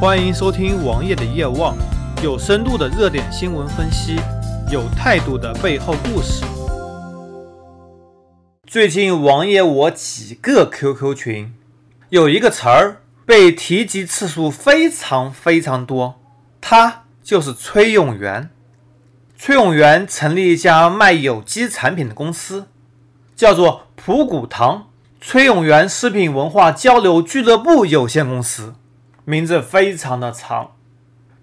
欢迎收听王爷的夜望，有深度的热点新闻分析，有态度的背后故事。最近王爷我几个 QQ 群，有一个词儿被提及次数非常非常多，他就是崔永元。崔永元成立一家卖有机产品的公司，叫做普谷堂崔永元食品文化交流俱乐部有限公司。名字非常的长，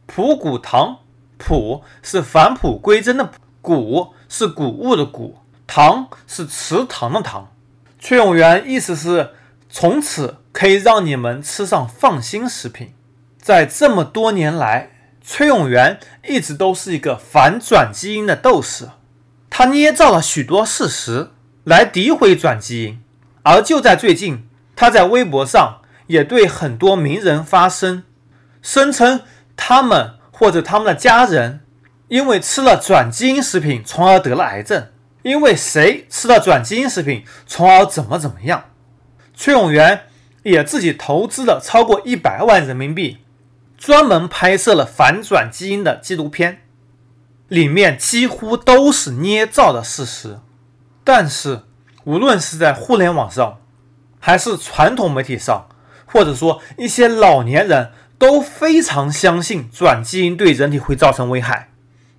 普谷堂，普是返璞归真的普，谷是谷物的谷，堂是祠堂的堂。崔永元意思是从此可以让你们吃上放心食品。在这么多年来，崔永元一直都是一个反转基因的斗士，他捏造了许多事实来诋毁转基因。而就在最近，他在微博上。也对很多名人发声，声称他们或者他们的家人因为吃了转基因食品，从而得了癌症；因为谁吃了转基因食品，从而怎么怎么样。崔永元也自己投资了超过一百万人民币，专门拍摄了反转基因的纪录片，里面几乎都是捏造的事实。但是，无论是在互联网上，还是传统媒体上，或者说，一些老年人都非常相信转基因对人体会造成危害，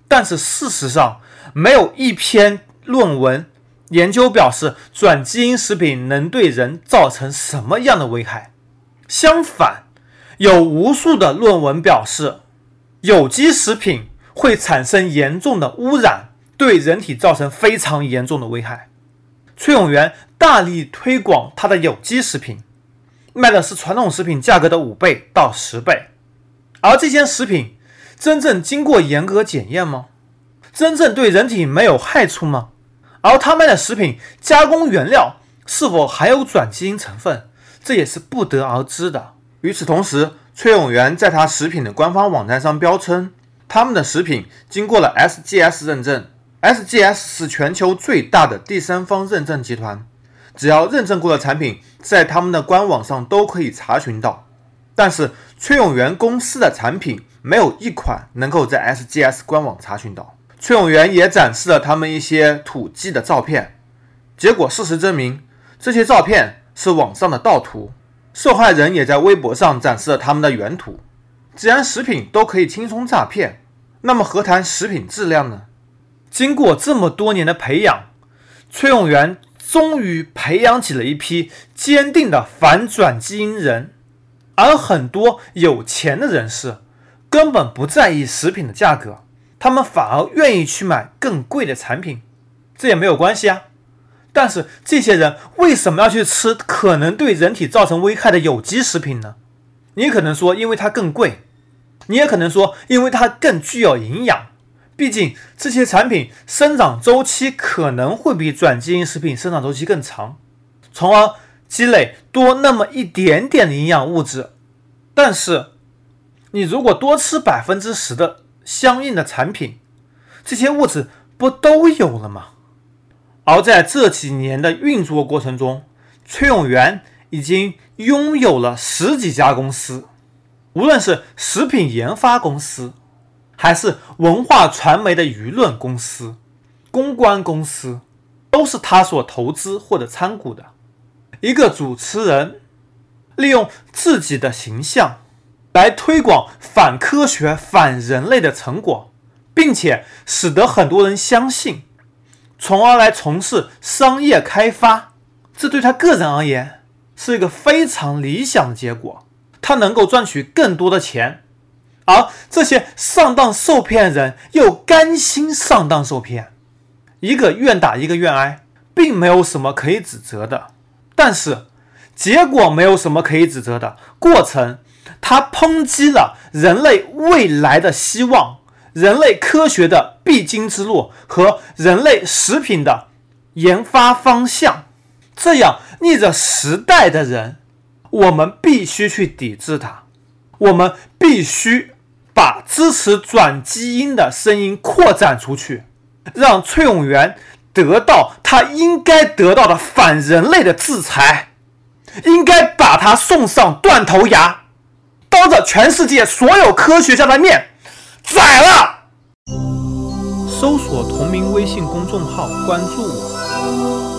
但是事实上，没有一篇论文研究表示转基因食品能对人造成什么样的危害。相反，有无数的论文表示，有机食品会产生严重的污染，对人体造成非常严重的危害。崔永元大力推广他的有机食品。卖的是传统食品价格的五倍到十倍，而这些食品真正经过严格检验吗？真正对人体没有害处吗？而他卖的食品加工原料是否含有转基因成分，这也是不得而知的。与此同时，崔永元在他食品的官方网站上标称，他们的食品经过了 SGS 认证，SGS 是全球最大的第三方认证集团。只要认证过的产品，在他们的官网上都可以查询到。但是崔永元公司的产品没有一款能够在 SGS 官网查询到。崔永元也展示了他们一些土鸡的照片，结果事实证明，这些照片是网上的盗图。受害人也在微博上展示了他们的原图。既然食品都可以轻松诈骗，那么何谈食品质量呢？经过这么多年的培养，崔永元。终于培养起了一批坚定的反转基因人，而很多有钱的人士根本不在意食品的价格，他们反而愿意去买更贵的产品，这也没有关系啊。但是这些人为什么要去吃可能对人体造成危害的有机食品呢？你可能说因为它更贵，你也可能说因为它更具有营养。毕竟这些产品生长周期可能会比转基因食品生长周期更长，从而积累多那么一点点的营养物质。但是，你如果多吃百分之十的相应的产品，这些物质不都有了吗？而在这几年的运作过程中，崔永元已经拥有了十几家公司，无论是食品研发公司。还是文化传媒的舆论公司、公关公司，都是他所投资或者参股的。一个主持人利用自己的形象来推广反科学、反人类的成果，并且使得很多人相信，从而来从事商业开发。这对他个人而言是一个非常理想的结果，他能够赚取更多的钱。而这些上当受骗人又甘心上当受骗，一个愿打一个愿挨，并没有什么可以指责的。但是结果没有什么可以指责的过程，它抨击了人类未来的希望、人类科学的必经之路和人类食品的研发方向。这样逆着时代的人，我们必须去抵制它，我们必须。把支持转基因的声音扩展出去，让崔永元得到他应该得到的反人类的制裁，应该把他送上断头崖。当着全世界所有科学家的面宰了。搜索同名微信公众号，关注我。